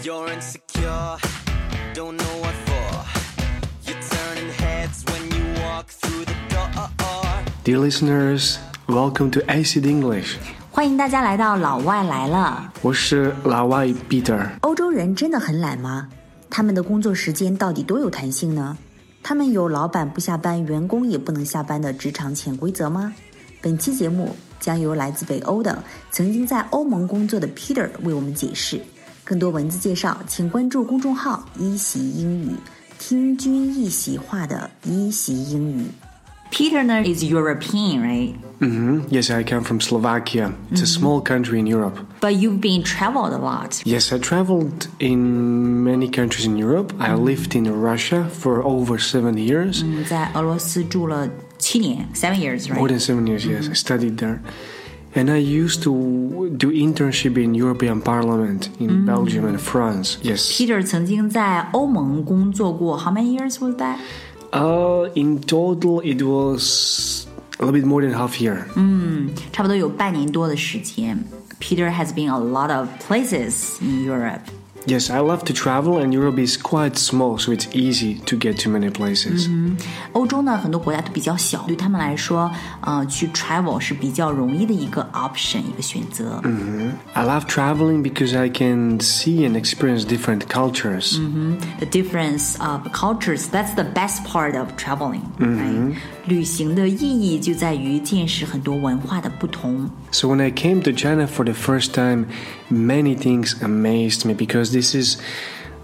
You're insecure, don't know what for. You're turning heads when you walk through the door. Dear listeners, welcome to Acid English. 欢迎大家来到老外来了。我是老外 Peter。欧洲人真的很懒吗？他们的工作时间到底多有弹性呢？他们有老板不下班，员工也不能下班的职场潜规则吗？本期节目将由来自北欧的、曾经在欧盟工作的 Peter 为我们解释。更多文字介绍，请关注公众号“一席英语”，听君一席话的一席英语。Peter 呢 is European, right? hmm Yes, I come from Slovakia. It's a small country in Europe. But you've been traveled a lot. Yes, I traveled in many countries in Europe. I lived in Russia for over seven years. 嗯，在俄罗斯住了七年，seven years, right? More than seven years, yes. I studied there. And I used to do internship in European Parliament in Belgium and France. Yes. Peter 曾经在欧盟工作过，How many years was that? Uh, in total, it was a little bit more than half year. 差不多有半年多的时间。Peter has been a lot of places in Europe. Yes, I love to travel, and Europe is quite small, so it's easy to get to many places. 欧洲呢，很多国家都比较小，对他们来说，呃，去 travel 是比较容易的一个 option，一个选择。 I love traveling because I can see and experience different cultures. The difference of cultures, that's the best part of traveling. Right? 旅行的意义就在于见识很多文化的不同。 So when I came to China for the first time, many things amazed me because this is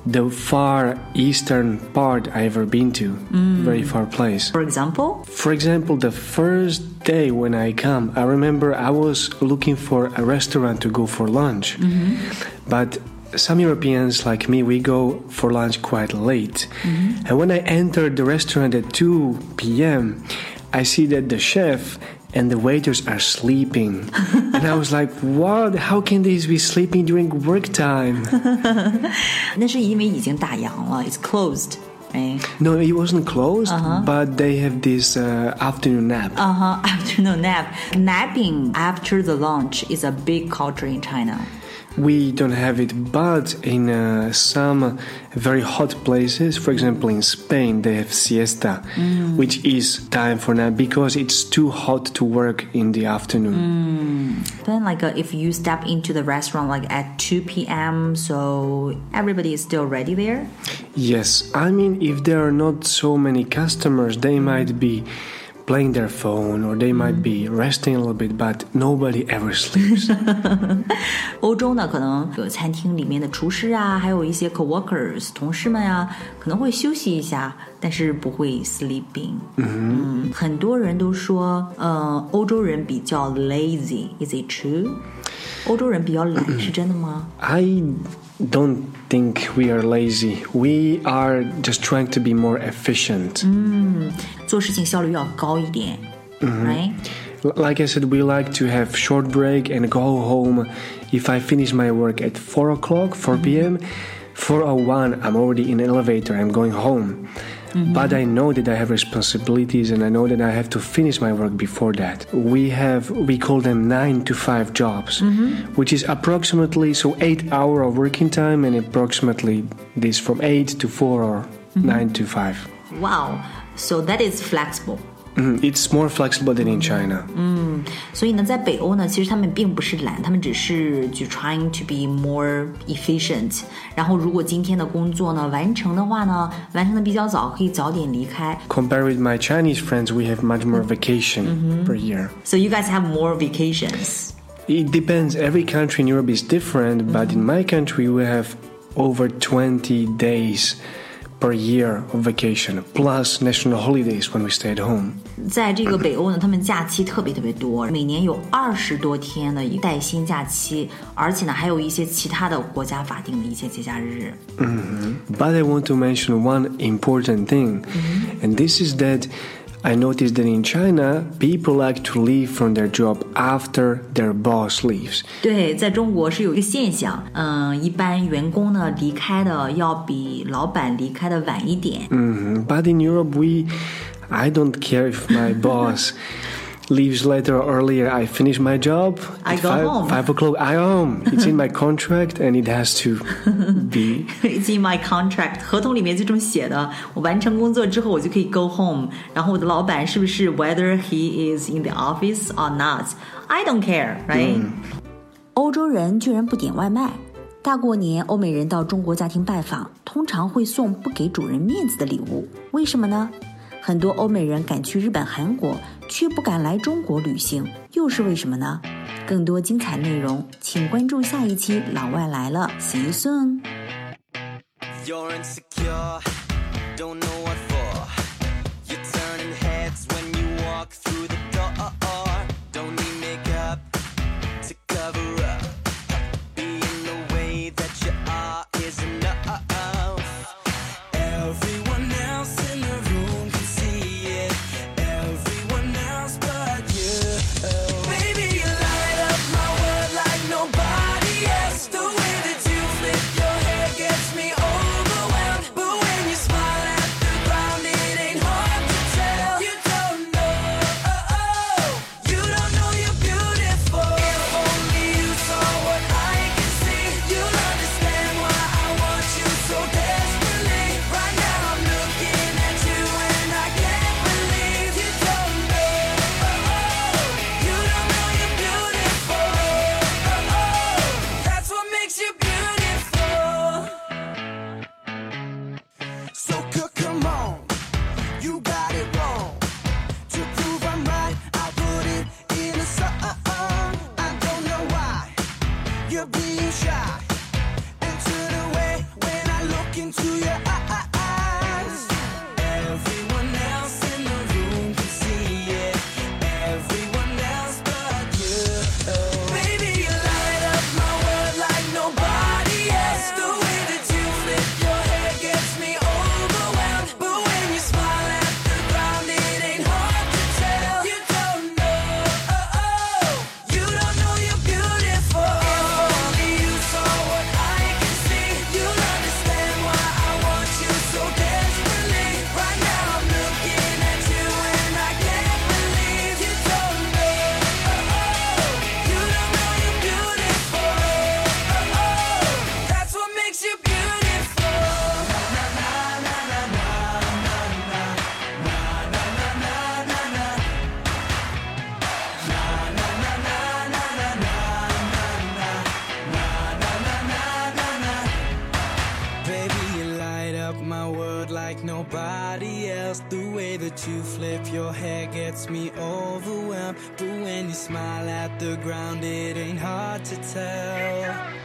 the far eastern part I ever been to, mm. very far place. For example, For example, the first day when I come, I remember I was looking for a restaurant to go for lunch. Mm-hmm. But some Europeans like me, we go for lunch quite late. Mm-hmm. And when I entered the restaurant at 2 p.m., I see that the chef and the waiters are sleeping. and I was like, what? How can these be sleeping during work time? 那是因为已经打烊了，it's closed. Right? no, it wasn't closed, but they have this uh, afternoon nap. Uh huh. Afternoon nap. Napping after the lunch is a big culture in China. We don't have it, but in uh, some very hot places, for example in Spain, they have siesta, which is time for nap because it's too hot to work in the afternoon. Then, like, uh, if you step into the restaurant like at 2 p.m., so everybody is still ready there. Yes, I mean, if there are not so many customers, they might be playing their phone or they might be resting a little bit, but nobody ever sleeps. 欧洲呢，可能有餐厅里面的厨师啊，还有一些 coworkers 同事们呀、可能会休息一下，但是不会 sleeping。嗯很多人都说，呃，欧洲人比较 lazy，is it true？ 欧洲人比较懒，是真的吗？ I don't think we are lazy. We are just trying to be more efficient. 做事情效率要高一点、r i g h t L- Like I said, we like to have short break and go home. If I finish my work at 4 o'clock, 4 p.m., 4.01, I'm already in an elevator, I'm going home. Mm-hmm. But I know that I have responsibilities and I know that I have to finish my work before that. We have, we call them 9 to 5 jobs, mm-hmm. which is approximately, so 8 hour of working time and approximately this from 8 to 4 or mm-hmm. 9 to 5. Wow, so that is flexible. Mhm, It's more flexible than in China. 所以呢，在北欧呢，其实他们并不是懒，他们只是就 trying to be more efficient。然后，如果今天的工作呢完成的话呢，完成的比较早，可以早点离开。 Compared with my Chinese friends, we have much more vacation per year. So you guys have more vacations. It depends. Every country in Europe is different, but in my country, we have over 20 days per year of vacation, plus national holidays when we stay at home. 在这个北欧呢，他们假期特别特别多，每年有二十多天的一带薪假期，而且呢，还有一些其他的国家法定的一些节假日。 But I want to mention one important thing, and this is that I noticed that in China, people like to leave from their job after their boss leaves. 对，在中国是有一个现象，嗯，一般员工呢离开的要比老板离开的晚一点。 Mhm. But in Europe, we, I don't care if my boss leaves later or earlier, I finish my job. I At go five, home. Five o'clock, I home. It's in my contract, and it has to be. It's in my contract，合同里面就这么写的。我完成工作之后，我就可以 go home。然后我的老板是不是 whether he is in the office or not，I don't care，right？、欧洲人居然不点外卖。大过年，欧美人到中国家庭拜访，通常会送不给主人面子的礼物，为什么呢？ 很多欧美人敢去日本、韩国，却不敢来中国旅行，又是为什么呢？更多精彩内容，请关注下一期《老外来了》，See you soon。Nobody else. The way that you flip your hair gets me overwhelmed. But when you smile at the ground, it ain't hard to tell.